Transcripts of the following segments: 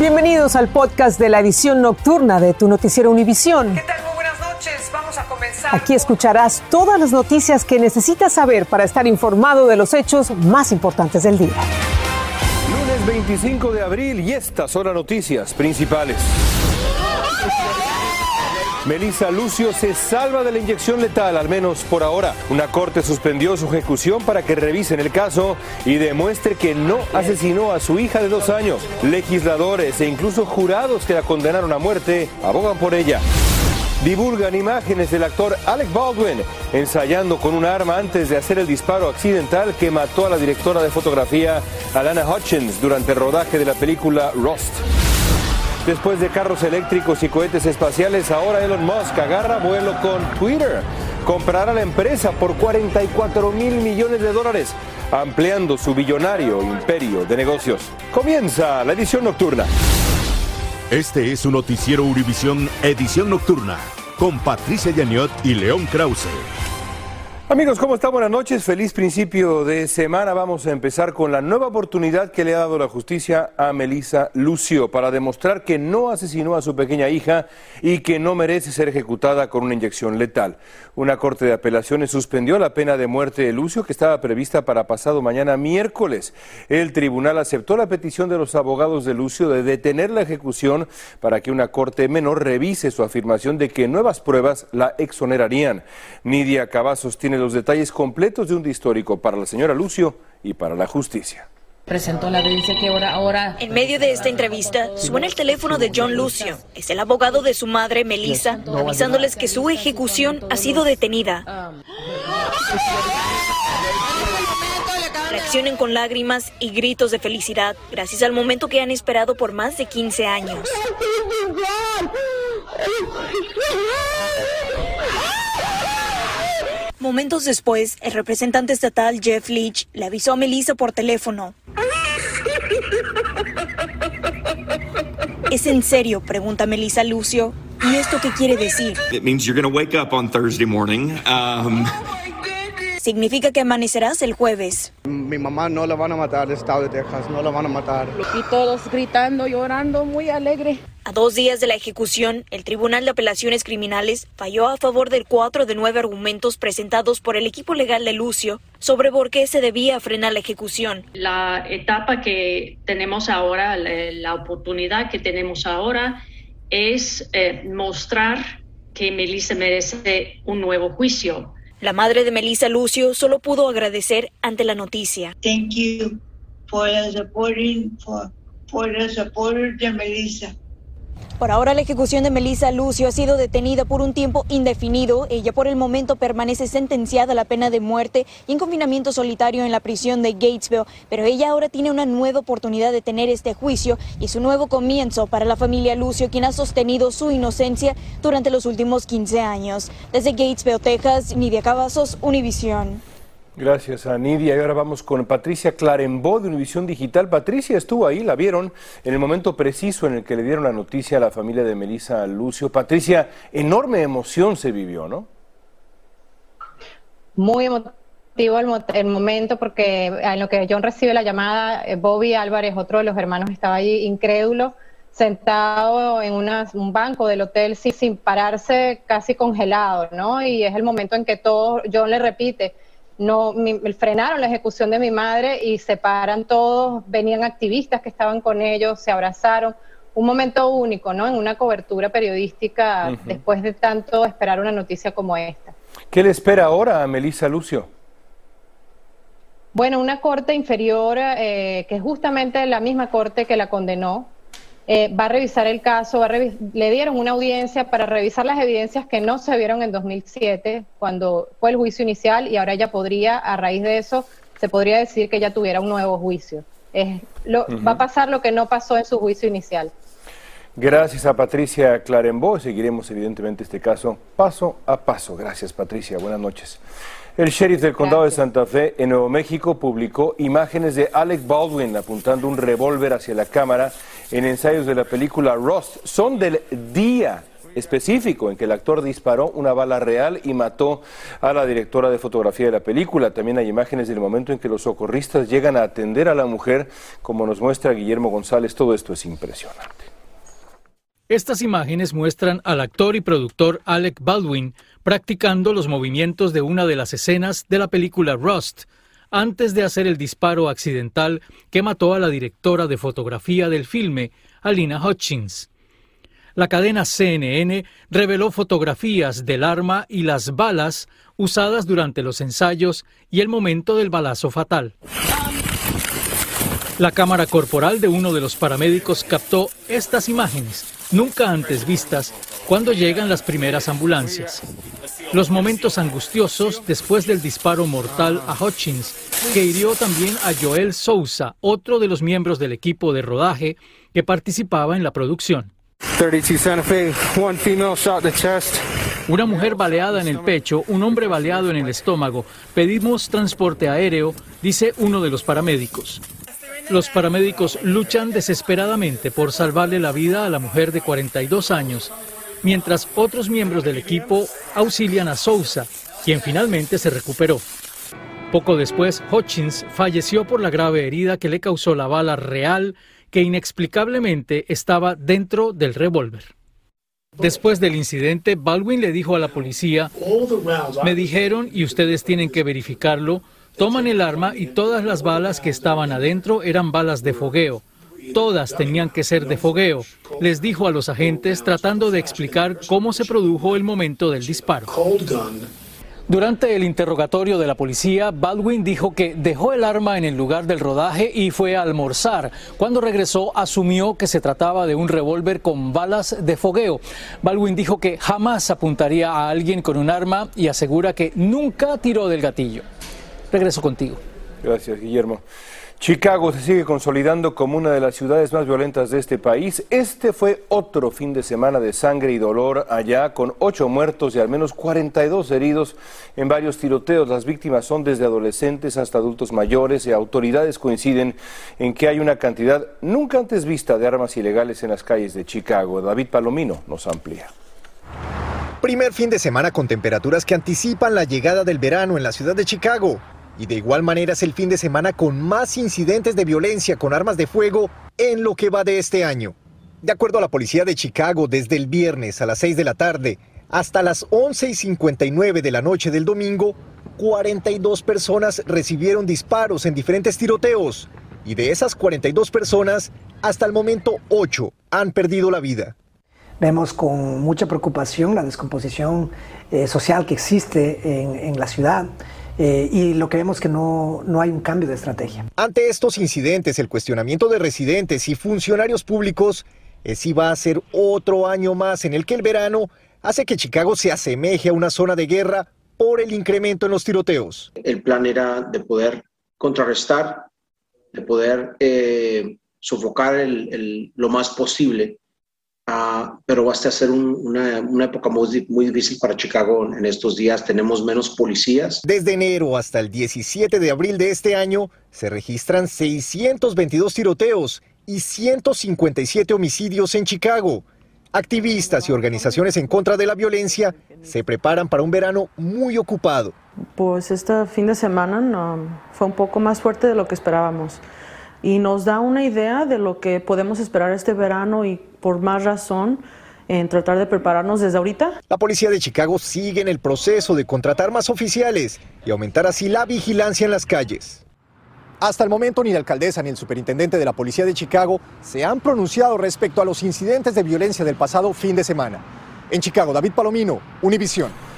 Bienvenidos al podcast de la edición nocturna de tu noticiero Univisión. ¿Qué tal? Muy buenas noches. Vamos a comenzar. Aquí escucharás todas las noticias que necesitas saber para estar informado de los hechos más importantes del día. Lunes 25 de abril y estas son las noticias principales. Melissa Lucio se salva de la inyección letal, al menos por ahora. Una corte suspendió su ejecución para que revisen el caso y demuestre que no asesinó a su hija de dos años. Legisladores e incluso jurados que la condenaron a muerte abogan por ella. Divulgan imágenes del actor Alec Baldwin ensayando con un arma antes de hacer el disparo accidental que mató a la directora de fotografía Alana Hutchins durante el rodaje de la película Rust. Después de carros eléctricos y cohetes espaciales, ahora Elon Musk agarra vuelo con Twitter. Comprará la empresa por 44 mil millones de dólares, ampliando su billonario imperio de negocios. Comienza la edición nocturna. Este es su noticiero Univisión Edición Nocturna con Patricia Yaniot y León Krause. Amigos, ¿cómo están? Buenas noches. Feliz principio de semana. Vamos a empezar con la nueva oportunidad que le ha dado la justicia a Melissa Lucio para demostrar que no asesinó a su pequeña hija y que no merece ser ejecutada con una inyección letal. Una corte de apelaciones suspendió la pena de muerte de Lucio que estaba prevista para pasado mañana miércoles. El tribunal aceptó la petición de los abogados de Lucio de detener la ejecución para que una corte menor revise su afirmación de que nuevas pruebas la exonerarían. Nidia Cavazos tiene los detalles completos de un día histórico para la señora Lucio y para la justicia. Presentó la evidencia que ahora, ahora... En medio de esta entrevista, suena el teléfono de John Lucio. Es el abogado de su madre, Melissa, avisándoles que su ejecución ha sido detenida. Reaccionen con lágrimas y gritos de felicidad, gracias al momento que han esperado por más de 15 años. Momentos después, el representante estatal Jeff Leach le avisó a Melissa por teléfono. ¿Es en serio? pregunta Melissa Lucio. ¿Y esto qué quiere decir? It means you're to wake up on Thursday morning. Um, Significa que amanecerás el jueves. Mi mamá no la van a matar de estado de Texas, no la van a matar. Y todos gritando, llorando, muy alegre. A dos días de la ejecución, el Tribunal de Apelaciones Criminales falló a favor del cuatro de nueve argumentos presentados por el equipo legal de Lucio sobre por qué se debía frenar la ejecución. La etapa que tenemos ahora, la, la oportunidad que tenemos ahora es eh, mostrar que Melissa merece un nuevo juicio. La madre de Melissa Lucio solo pudo agradecer ante la noticia. Thank you for the supporting for for the support de Melissa. Por ahora la ejecución de Melissa Lucio ha sido detenida por un tiempo indefinido. Ella por el momento permanece sentenciada a la pena de muerte y en confinamiento solitario en la prisión de Gatesville, pero ella ahora tiene una nueva oportunidad de tener este juicio y es un nuevo comienzo para la familia Lucio, quien ha sostenido su inocencia durante los últimos 15 años. Desde Gatesville, Texas, Nidia Cavazos, Univisión. Gracias a Nidia. Y ahora vamos con Patricia Clarembo de Univisión Digital. Patricia estuvo ahí, la vieron en el momento preciso en el que le dieron la noticia a la familia de Melissa Lucio. Patricia, enorme emoción se vivió, ¿no? Muy emotivo el, el momento porque en lo que John recibe la llamada, eh, Bobby Álvarez, otro de los hermanos, estaba allí incrédulo, sentado en una- un banco del hotel sin, sin pararse, casi congelado, ¿no? Y es el momento en que todos, John le repite, no mi- frenaron la ejecución de mi madre y se paran todos, venían activistas que estaban con ellos, se abrazaron. Un momento único, ¿no? En una cobertura periodística después de tanto esperar una noticia como esta. ¿Qué le espera ahora a Melissa Lucio? Bueno, una corte inferior, eh, que es justamente la misma corte que la condenó, eh, va a revisar el caso, va a revi- le dieron una audiencia para revisar las evidencias que no se vieron en 2007, cuando fue el juicio inicial, y ahora ella podría, a raíz de eso, se podría decir que ella tuviera un nuevo juicio. Es lo- Ujú. Va a pasar lo que no pasó en su juicio inicial. Gracias a Patricia Clarembo. Seguiremos evidentemente este caso paso a paso. Gracias Patricia. Buenas noches. El sheriff del condado de Santa Fe en Nuevo México publicó imágenes de Alec Baldwin apuntando un revólver hacia la cámara en ensayos de la película Rust. Son del día específico en que el actor disparó una bala real y mató a la directora de fotografía de la película. También hay imágenes del momento en que los socorristas llegan a atender a la mujer, como nos muestra Guillermo González. Todo esto es impresionante. Estas imágenes muestran al actor y productor Alec Baldwin practicando los movimientos de una de las escenas de la película Rust, antes de hacer el disparo accidental que mató a la directora de fotografía del filme, Alina Hutchins. La cadena CNN reveló fotografías del arma y las balas usadas durante los ensayos y el momento del balazo fatal. La cámara corporal de uno de los paramédicos captó estas imágenes, nunca antes vistas, cuando llegan las primeras ambulancias. Los momentos angustiosos después del disparo mortal a Hutchins, que hirió también a Joel Sousa, otro de los miembros del equipo de rodaje que participaba en la producción. Una mujer baleada en el pecho, un hombre baleado en el estómago. Pedimos transporte aéreo, dice uno de los paramédicos. Los paramédicos luchan desesperadamente por salvarle la vida a la mujer de 42 años, mientras otros miembros del equipo auxilian a Sousa, quien finalmente se recuperó. Poco después, Hutchins falleció por la grave herida que le causó la bala real que inexplicablemente estaba dentro del revólver. Después del incidente, Baldwin le dijo a la policía, me dijeron, y ustedes tienen que verificarlo, toman el arma y todas las balas que estaban adentro eran balas de fogueo. Todas tenían que ser de fogueo, les dijo a los agentes tratando de explicar cómo se produjo el momento del disparo. Durante el interrogatorio de la policía, Baldwin dijo que dejó el arma en el lugar del rodaje y fue a almorzar. Cuando regresó, asumió que se trataba de un revólver con balas de fogueo. Baldwin dijo que jamás apuntaría a alguien con un arma y asegura que nunca tiró del gatillo. Regreso contigo. Gracias, Guillermo. Chicago se sigue consolidando como una de las ciudades más violentas de este país. Este fue otro fin de semana de sangre y dolor allá, con ocho muertos y al menos 42 heridos en varios tiroteos. Las víctimas son desde adolescentes hasta adultos mayores y autoridades coinciden en que hay una cantidad nunca antes vista de armas ilegales en las calles de Chicago. David Palomino nos amplía. Primer fin de semana con temperaturas que anticipan la llegada del verano en la ciudad de Chicago. Y de igual manera es el fin de semana con más incidentes de violencia con armas de fuego en lo que va de este año. De acuerdo a la policía de Chicago, desde el viernes a las 6 de la tarde hasta las 11 y 59 de la noche del domingo, 42 personas recibieron disparos en diferentes tiroteos. Y de esas 42 personas, hasta el momento 8 han perdido la vida. Vemos con mucha preocupación la descomposición eh, social que existe en, en la ciudad. Eh, y lo que vemos que no, no hay un cambio de estrategia. Ante estos incidentes, el cuestionamiento de residentes y funcionarios públicos es si va a ser otro año más en el que el verano hace que Chicago se asemeje a una zona de guerra por el incremento en los tiroteos. El plan era de poder contrarrestar, de poder eh, sofocar el, el, lo más posible Uh, pero va a ser un, una, una, época muy, muy, difícil para Chicago en estos días. Tenemos menos policías. Desde enero hasta el 17 de abril de este año se registran 622 tiroteos y 157 homicidios en Chicago. Activistas y organizaciones en contra de la violencia se preparan para un verano muy ocupado. Pues este fin de semana no, fue un poco más fuerte de lo que esperábamos y nos da una idea de lo que podemos esperar este verano y por más razón en tratar de prepararnos desde ahorita. La policía de Chicago sigue en el proceso de contratar más oficiales y aumentar así la vigilancia en las calles. Hasta el momento ni la alcaldesa ni el superintendente de la policía de Chicago se han pronunciado respecto a los incidentes de violencia del pasado fin de semana. En Chicago, David Palomino, Univisión.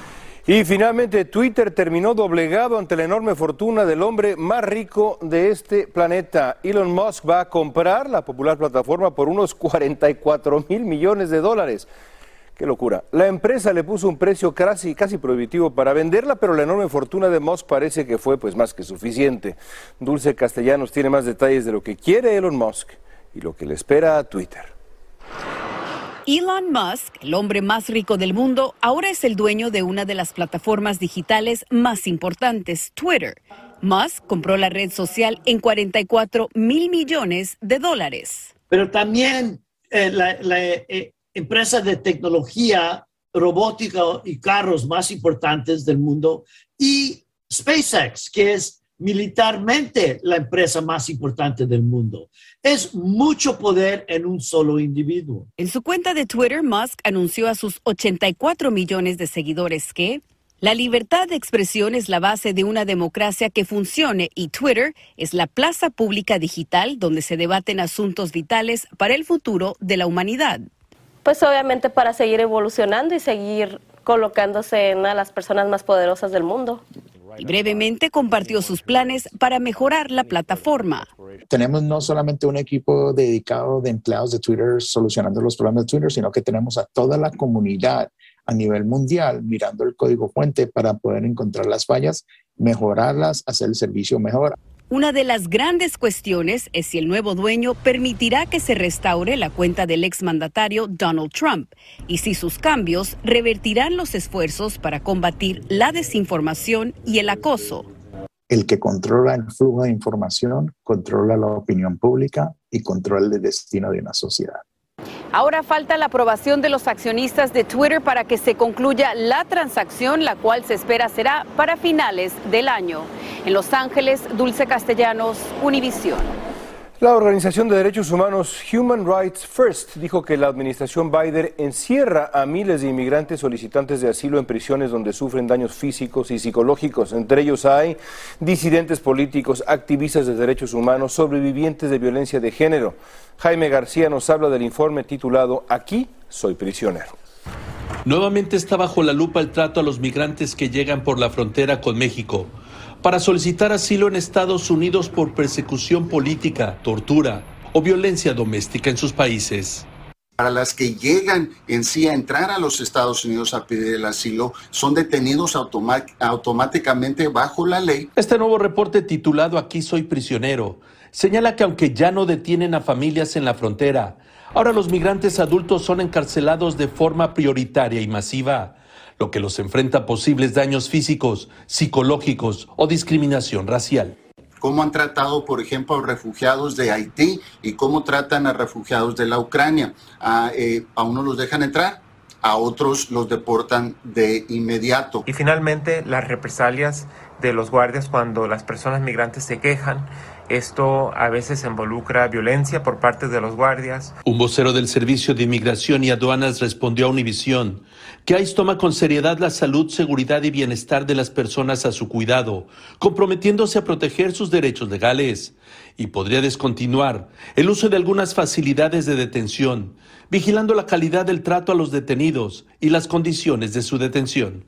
Y finalmente Twitter terminó doblegado ante la enorme fortuna del hombre más rico de este planeta. Elon Musk va a comprar la popular plataforma por unos 44 mil millones de dólares. Qué locura. La empresa le puso un precio casi, casi prohibitivo para venderla, pero la enorme fortuna de Musk parece que fue pues más que suficiente. Dulce Castellanos tiene más detalles de lo que quiere Elon Musk y lo que le espera a Twitter. Elon Musk, el hombre más rico del mundo, ahora es el dueño de una de las plataformas digitales más importantes, Twitter. Musk compró la red social en 44 mil millones de dólares. Pero también eh, la, eh, empresa de tecnología robótica y carros más importantes del mundo, y SpaceX, que es militarmente la empresa más importante del mundo. Es mucho poder en un solo individuo. En su cuenta de Twitter, Musk anunció a sus 84 millones de seguidores que la libertad de expresión es la base de una democracia que funcione y Twitter es la plaza pública digital donde se debaten asuntos vitales para el futuro de la humanidad. Pues obviamente para seguir evolucionando y seguir colocándose en una de las personas más poderosas del mundo y brevemente compartió sus planes para mejorar la plataforma. Tenemos no solamente un equipo dedicado de empleados de Twitter solucionando los problemas de Twitter, sino que tenemos a toda la comunidad a nivel mundial mirando el código fuente para poder encontrar las fallas, mejorarlas, hacer el servicio mejor. Una de las grandes cuestiones es si el nuevo dueño permitirá que se restaure la cuenta del exmandatario Donald Trump y si sus cambios revertirán los esfuerzos para combatir la desinformación y el acoso. El que controla el flujo de información controla la opinión pública y controla el destino de una sociedad. Ahora falta la aprobación de los accionistas de Twitter para que se concluya la transacción, la cual se espera será para finales del año. En Los Ángeles, Dulce Castellanos, Univisión. La Organización de Derechos Humanos Human Rights First dijo que la administración Biden encierra a miles de inmigrantes solicitantes de asilo en prisiones donde sufren daños físicos y psicológicos. Entre ellos hay disidentes políticos, activistas de derechos humanos, sobrevivientes de violencia de género. Jaime García nos habla del informe titulado Aquí soy prisionero. Nuevamente está bajo la lupa el trato a los migrantes que llegan por la frontera con México para solicitar asilo en Estados Unidos por persecución política, tortura o violencia doméstica en sus países. Para las que llegan en sí a entrar a los Estados Unidos a pedir el asilo, son detenidos automáticamente bajo la ley. Este nuevo reporte titulado Aquí soy prisionero señala que aunque ya no detienen a familias en la frontera, ahora los migrantes adultos son encarcelados de forma prioritaria y masiva lo que los enfrenta a posibles daños físicos, psicológicos o discriminación racial. Cómo han tratado, por ejemplo, a refugiados de Haití y cómo tratan a refugiados de la Ucrania. A, eh, a unos los dejan entrar, a otros los deportan de inmediato. Y finalmente, las represalias de los guardias cuando las personas migrantes se quejan esto a veces involucra violencia por parte de los guardias. Un vocero del Servicio de Inmigración y Aduanas respondió a Univisión ICE toma con seriedad la salud, seguridad y bienestar de las personas a su cuidado, comprometiéndose a proteger sus derechos legales y podría descontinuar el uso de algunas facilidades de detención, vigilando la calidad del trato a los detenidos y las condiciones de su detención.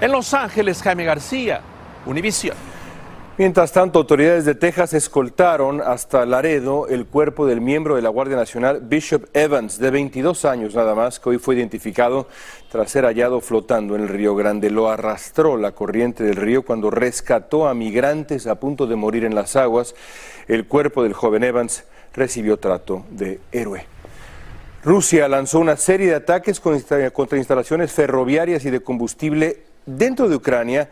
En Los Ángeles, Jaime García, Univisión. Mientras tanto, autoridades de Texas escoltaron hasta Laredo el cuerpo del miembro de la Guardia Nacional, Bishop Evans, de 22 años nada más, que hoy fue identificado tras ser hallado flotando en el Río Grande. Lo arrastró la corriente del río cuando rescató a migrantes a punto de morir en las aguas. El cuerpo del joven Evans recibió trato de héroe. Rusia lanzó una serie de ataques contra instalaciones ferroviarias y de combustible dentro de Ucrania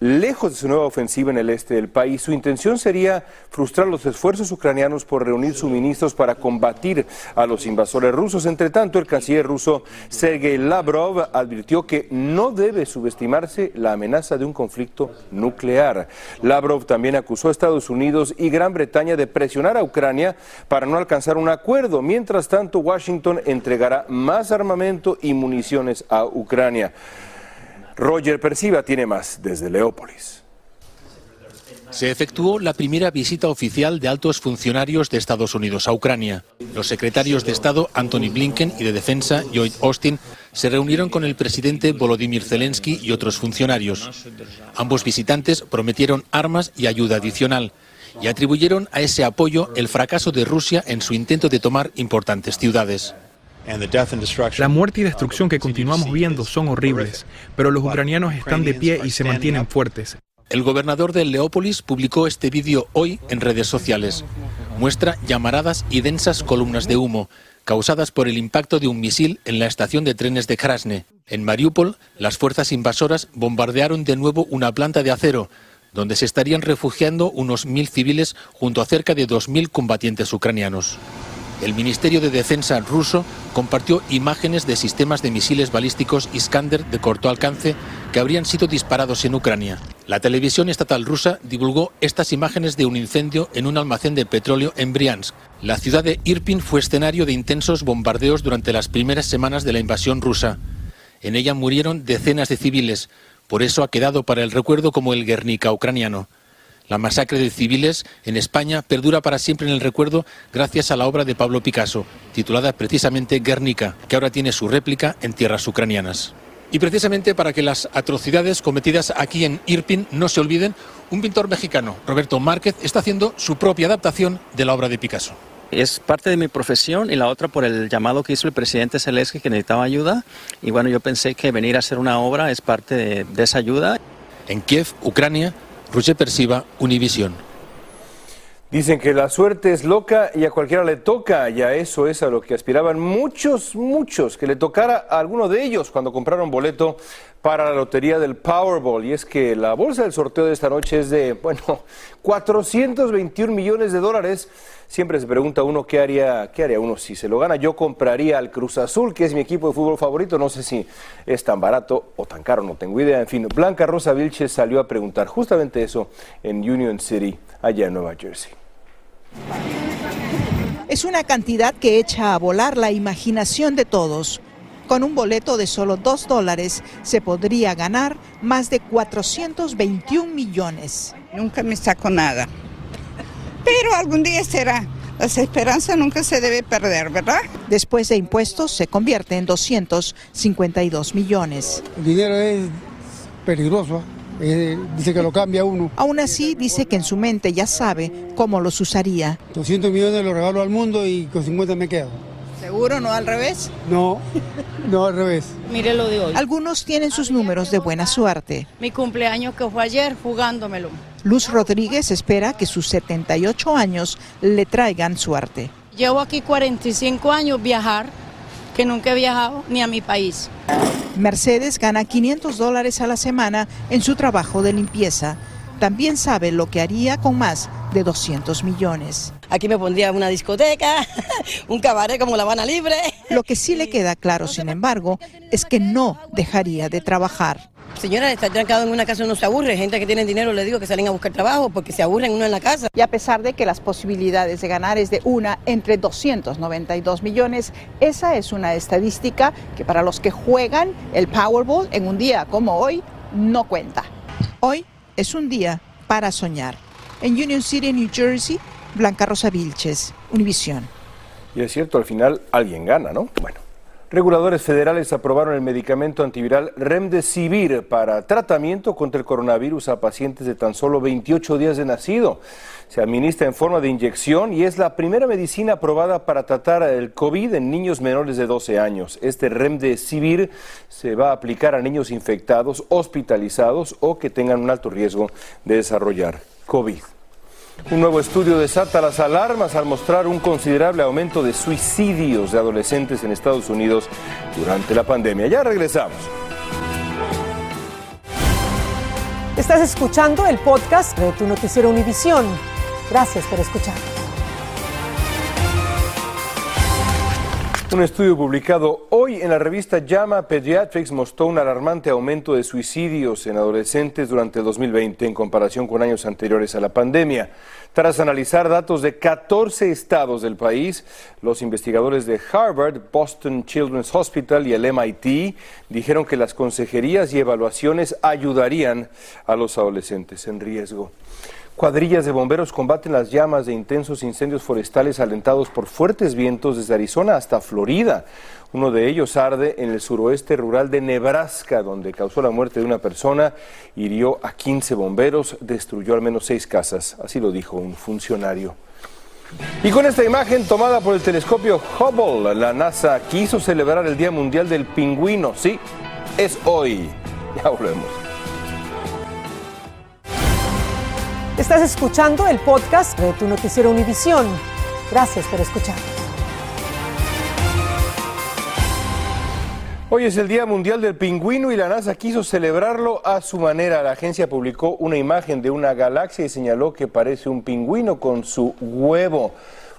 lejos de su nueva ofensiva en el este del país. Su intención sería frustrar los esfuerzos ucranianos por reunir suministros para combatir a los invasores rusos. Entre tanto, el canciller ruso Sergei Lavrov advirtió que no debe subestimarse la amenaza de un conflicto nuclear. Lavrov también acusó a Estados Unidos y Gran Bretaña de presionar a Ucrania para no alcanzar un acuerdo. Mientras tanto, Washington entregará más armamento y municiones a Ucrania. Roger Perciba tiene más desde Leópolis. Se efectuó la primera visita oficial de altos funcionarios de Estados Unidos a Ucrania. Los secretarios de Estado Anthony Blinken y de Defensa Lloyd Austin se reunieron con el presidente Volodymyr Zelensky y otros funcionarios. Ambos visitantes prometieron armas y ayuda adicional y atribuyeron a ese apoyo el fracaso de Rusia en su intento de tomar importantes ciudades. La muerte y destrucción que continuamos viendo son horribles, pero los ucranianos están de pie y se mantienen fuertes. El gobernador de Leópolis publicó este vídeo hoy en redes sociales. Muestra llamaradas y densas columnas de humo causadas por el impacto de un misil en la estación de trenes de Krasne. En Mariupol, las fuerzas invasoras bombardearon de nuevo una planta de acero, donde se estarían refugiando unos mil civiles junto a cerca de dos mil combatientes ucranianos. El Ministerio de Defensa ruso compartió imágenes de sistemas de misiles balísticos Iskander de corto alcance que habrían sido disparados en Ucrania. La televisión estatal rusa divulgó estas imágenes de un incendio en un almacén de petróleo en Briansk. La ciudad de Irpin fue escenario de intensos bombardeos durante las primeras semanas de la invasión rusa. En ella murieron decenas de civiles, por eso ha quedado para el recuerdo como el Guernica ucraniano. La masacre de civiles en España perdura para siempre en el recuerdo gracias a la obra de Pablo Picasso, titulada precisamente Guernica, que ahora tiene su réplica en tierras ucranianas. Y precisamente para que las atrocidades cometidas aquí en Irpin no se olviden, un pintor mexicano, Roberto Márquez, está haciendo su propia adaptación de la obra de Picasso. Es parte de mi profesión y la otra por el llamado que hizo el presidente Zelensky que necesitaba ayuda. Y bueno, yo pensé que venir a hacer una obra es parte de, de esa ayuda. En Kiev, Ucrania, Roger Persiva, Univisión. Dicen que la suerte es loca y a cualquiera le toca, y a eso es a lo que aspiraban muchos, muchos, que le tocara a alguno de ellos cuando compraron boleto para la lotería del Powerball. Y es que la bolsa del sorteo de esta noche es de, bueno, 421 millones de dólares. Siempre se pregunta uno qué haría, qué haría uno si se lo gana. Yo compraría al Cruz Azul, que es mi equipo de fútbol favorito. No sé si es tan barato o tan caro, no tengo idea. En fin, Blanca Rosa Vilches salió a preguntar justamente eso en Union City, allá en Nueva Jersey. Es una cantidad que echa a volar la imaginación de todos. Con un boleto de solo 2 dólares se podría ganar más de 421 millones. Nunca me saco nada. Pero algún día será. Las esperanzas nunca se debe perder, ¿verdad? Después de impuestos se convierte en 252 millones. El dinero es peligroso. Eh, dice que lo cambia uno. Aún así, dice que en su mente ya sabe cómo los usaría. 200 millones los regalo al mundo y con 50 me quedo. ¿Seguro no al revés? No, no al revés. Mire lo de hoy. Algunos tienen sus números de buena suerte. Mi cumpleaños que fue ayer jugándomelo. Luz Rodríguez espera que sus 78 años le traigan suerte. Llevo aquí 45 años viajar, que nunca he viajado ni a mi país. Mercedes gana 500 dólares a la semana en su trabajo de limpieza. También sabe lo que haría con más de 200 millones. Aquí me pondría una discoteca, un cabaret como La Habana Libre. Lo que sí le queda claro, sin embargo, es que no dejaría de trabajar. Señora, estar trancado en una casa no se aburre. Gente que tiene dinero le digo que salen a buscar trabajo porque se aburren uno en la casa. Y a pesar de que las posibilidades de ganar es de una entre 292 millones, esa es una estadística que para los que juegan el Powerball en un día como hoy no cuenta. Hoy es un día para soñar. En Union City, New Jersey, Blanca Rosa Vilches, Univisión. Y es cierto, al final alguien gana, ¿no? Bueno. Reguladores federales aprobaron el medicamento antiviral Remdesivir para tratamiento contra el coronavirus a pacientes de tan solo 28 días de nacido. Se administra en forma de inyección y es la primera medicina aprobada para tratar el COVID en niños menores de 12 años. Este Remdesivir se va a aplicar a niños infectados, hospitalizados o que tengan un alto riesgo de desarrollar COVID. Un nuevo estudio desata las alarmas al mostrar un considerable aumento de suicidios de adolescentes en Estados Unidos durante la pandemia. Ya regresamos. Estás escuchando el podcast de tu noticiero Univisión. Gracias por escuchar. Un estudio publicado hoy en la revista JAMA Pediatrics mostró un alarmante aumento de suicidios en adolescentes durante el 2020 en comparación con años anteriores a la pandemia. Tras analizar datos de 14 estados del país, los investigadores de Harvard, Boston Children's Hospital y el MIT dijeron que las consejerías y evaluaciones ayudarían a los adolescentes en riesgo. Cuadrillas de bomberos combaten las llamas de intensos incendios forestales alentados por fuertes vientos desde Arizona hasta Florida. Uno de ellos arde en el suroeste rural de Nebraska, donde causó la muerte de una persona, hirió a 15 bomberos, destruyó al menos seis casas. Así lo dijo un funcionario. Y con esta imagen tomada por el telescopio Hubble, la NASA quiso celebrar el Día Mundial del Pingüino. Sí, es hoy. Ya volvemos. Estás escuchando el podcast de tu noticiero Univisión. Gracias por escuchar. Hoy es el Día Mundial del Pingüino y la NASA quiso celebrarlo a su manera. La agencia publicó una imagen de una galaxia y señaló que parece un pingüino con su huevo.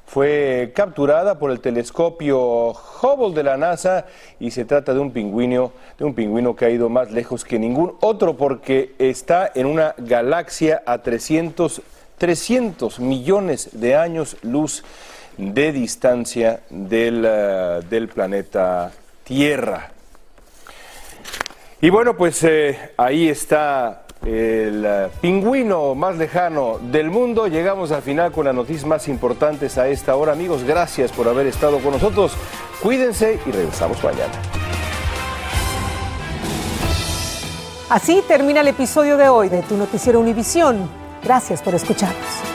Fue capturada por el telescopio Hubble de la NASA y se trata de un pingüino, de un pingüino que ha ido más lejos que ningún otro porque está en una galaxia a 300, 300 millones de años luz de distancia del, del planeta Tierra. Y bueno, pues eh, ahí está el uh, pingüino más lejano del mundo. Llegamos al final con las noticias más importantes a esta hora. Amigos, gracias por haber estado con nosotros. Cuídense y regresamos mañana. Así termina el episodio de hoy de Tu Noticiero Univisión. Gracias por escucharnos.